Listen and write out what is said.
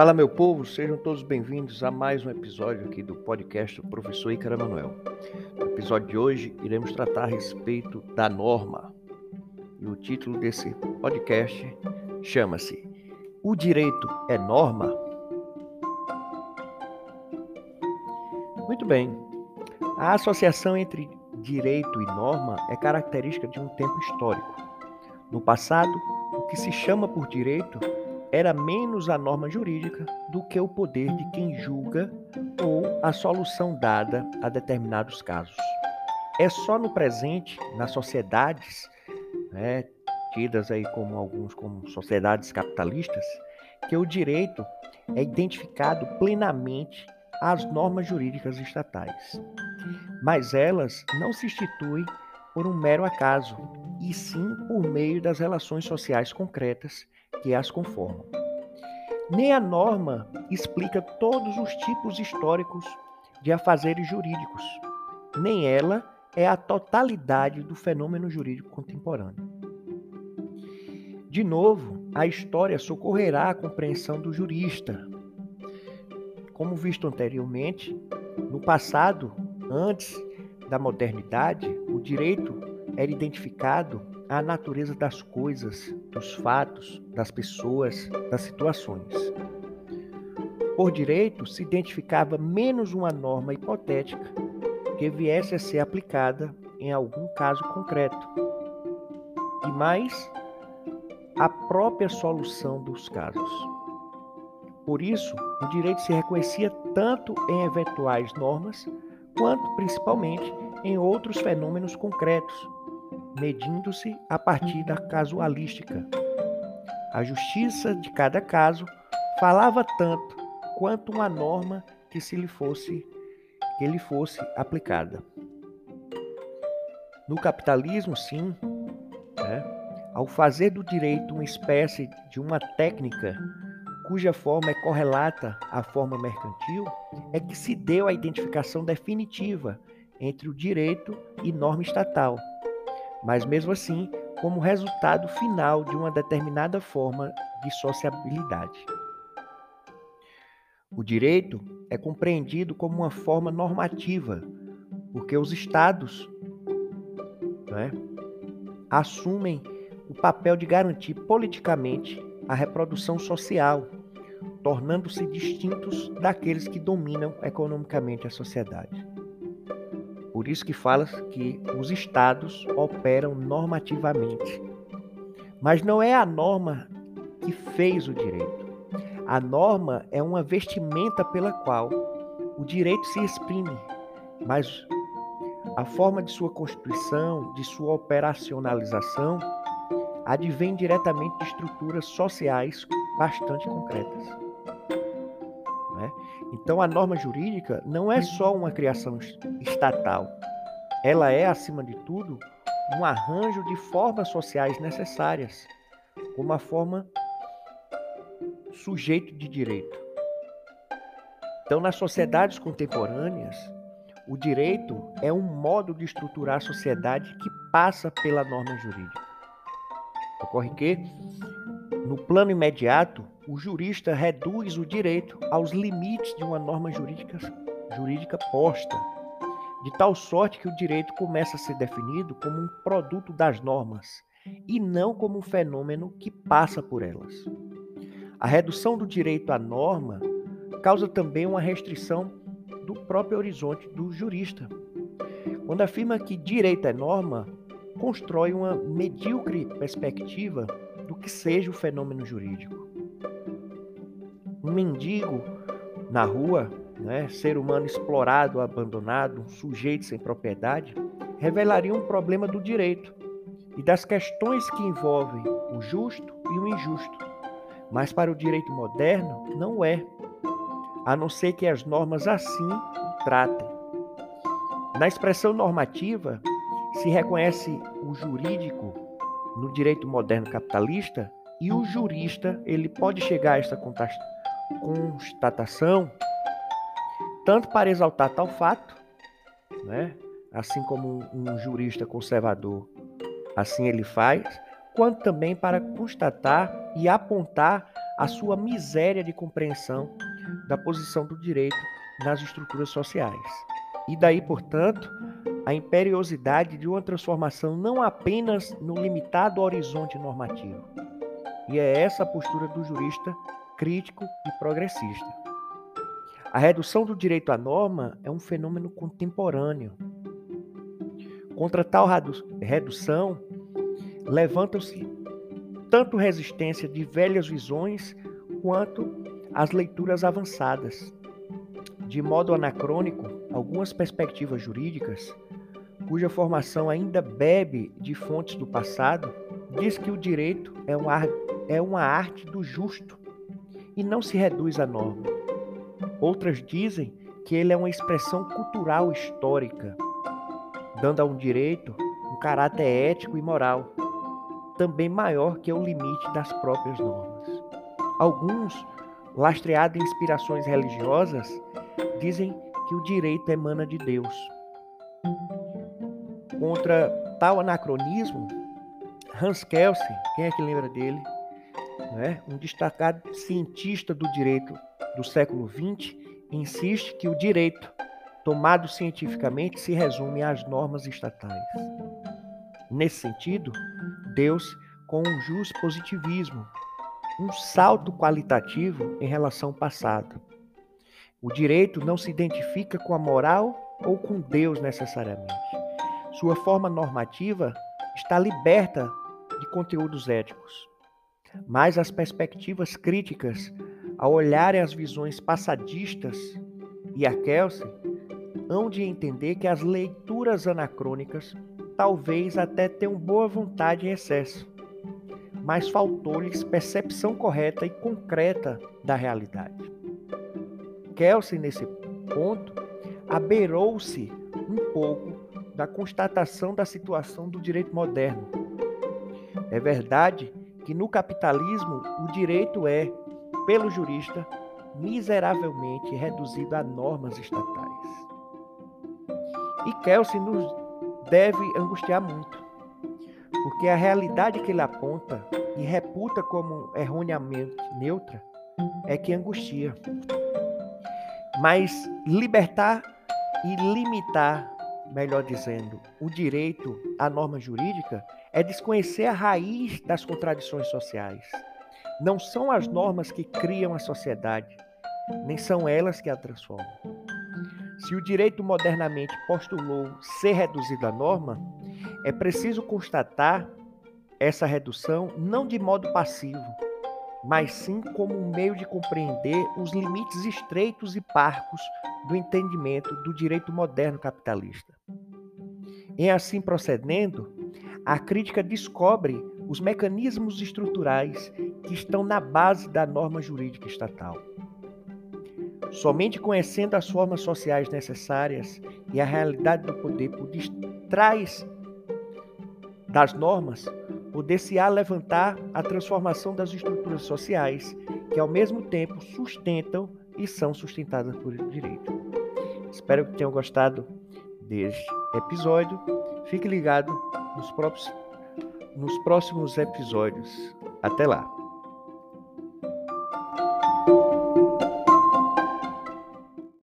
Fala, meu povo, sejam todos bem-vindos a mais um episódio aqui do podcast do professor Ícara Manuel. No episódio de hoje, iremos tratar a respeito da norma. E o título desse podcast chama-se O Direito é Norma? Muito bem. A associação entre direito e norma é característica de um tempo histórico. No passado, o que se chama por direito era menos a norma jurídica do que o poder de quem julga ou a solução dada a determinados casos. É só no presente, nas sociedades, né, tidas aí como alguns como sociedades capitalistas, que o direito é identificado plenamente às normas jurídicas estatais. Mas elas não se instituem por um mero acaso, e sim por meio das relações sociais concretas que as conformam. Nem a norma explica todos os tipos históricos de afazeres jurídicos, nem ela é a totalidade do fenômeno jurídico contemporâneo. De novo, a história socorrerá a compreensão do jurista. Como visto anteriormente, no passado, antes da modernidade, o direito era identificado à natureza das coisas, dos fatos, das pessoas, das situações. Por direito, se identificava menos uma norma hipotética que viesse a ser aplicada em algum caso concreto, e mais a própria solução dos casos. Por isso, o direito se reconhecia tanto em eventuais normas, quanto principalmente em outros fenômenos concretos, medindo-se a partir da casualística. A justiça de cada caso falava tanto quanto uma norma que se lhe fosse que lhe fosse aplicada. No capitalismo, sim, né, ao fazer do direito uma espécie de uma técnica cuja forma é correlata à forma mercantil, é que se deu a identificação definitiva entre o direito e norma estatal mas mesmo assim como resultado final de uma determinada forma de sociabilidade. O direito é compreendido como uma forma normativa, porque os estados né, assumem o papel de garantir politicamente a reprodução social, tornando-se distintos daqueles que dominam economicamente a sociedade. Por isso que fala que os estados operam normativamente. Mas não é a norma que fez o direito. A norma é uma vestimenta pela qual o direito se exprime, mas a forma de sua constituição, de sua operacionalização, advém diretamente de estruturas sociais bastante concretas. Então, a norma jurídica não é só uma criação estatal, ela é, acima de tudo, um arranjo de formas sociais necessárias, como a forma sujeito de direito. Então, nas sociedades contemporâneas, o direito é um modo de estruturar a sociedade que passa pela norma jurídica. Ocorre que, no plano imediato, o jurista reduz o direito aos limites de uma norma jurídica, jurídica posta, de tal sorte que o direito começa a ser definido como um produto das normas e não como um fenômeno que passa por elas. A redução do direito à norma causa também uma restrição do próprio horizonte do jurista. Quando afirma que direito é norma, constrói uma medíocre perspectiva do que seja o fenômeno jurídico. Um mendigo na rua, né, ser humano explorado, abandonado, um sujeito sem propriedade, revelaria um problema do direito e das questões que envolvem o justo e o injusto. Mas para o direito moderno não é, a não ser que as normas assim tratem. Na expressão normativa, se reconhece o jurídico no direito moderno capitalista e o jurista ele pode chegar a esta constatação tanto para exaltar tal fato, né? assim como um, jurista conservador assim ele faz, quanto também para constatar e apontar a sua miséria de compreensão da posição do direito nas estruturas sociais. E daí, portanto, a imperiosidade de uma transformação não apenas no limitado horizonte normativo. E é essa a postura do jurista crítico e progressista. A redução do direito à norma é um fenômeno contemporâneo. Contra tal redução, levantam-se tanto resistência de velhas visões quanto as leituras avançadas. De modo anacrônico, algumas perspectivas jurídicas, cuja formação ainda bebe de fontes do passado, diz que o direito é uma, é uma arte do justo e não se reduz à norma. Outras dizem que ele é uma expressão cultural histórica, dando a um direito um caráter ético e moral, também maior que o limite das próprias normas. Alguns, lastreados em inspirações religiosas, dizem que o direito emana de Deus. Contra tal anacronismo, Hans Kelsen, quem é que lembra dele? Né? Um destacado cientista do direito do século XX, insiste que o direito, tomado cientificamente, se resume às normas estatais. Nesse sentido, Deus com um jus positivismo, um salto qualitativo em relação ao passado. O direito não se identifica com a moral ou com Deus necessariamente. Sua forma normativa está liberta de conteúdos éticos. Mas as perspectivas críticas, ao olharem as visões passadistas e a Kelsey, hão de entender que as leituras anacrônicas talvez até tenham boa vontade em excesso, mas faltou-lhes percepção correta e concreta da realidade. Kelsey, nesse ponto, abeirou-se um pouco da constatação da situação do direito moderno. É verdade que no capitalismo o direito é, pelo jurista, miseravelmente reduzido a normas estatais. E Kelsey nos deve angustiar muito, porque a realidade que ele aponta e reputa como erroneamente neutra é que angustia. Mas libertar e limitar, melhor dizendo, o direito à norma jurídica é desconhecer a raiz das contradições sociais. Não são as normas que criam a sociedade, nem são elas que a transformam. Se o direito modernamente postulou ser reduzido à norma, é preciso constatar essa redução não de modo passivo, mas sim como um meio de compreender os limites estreitos e parcos do entendimento do direito moderno capitalista. Em assim procedendo, a crítica descobre os mecanismos estruturais que estão na base da norma jurídica estatal. Somente conhecendo as formas sociais necessárias e a realidade do poder por detrás das normas, poder-se-á levantar a transformação das estruturas sociais, que ao mesmo tempo sustentam e são sustentadas por direito. Espero que tenham gostado deste episódio. Fique ligado nos, próprios, nos próximos episódios. Até lá!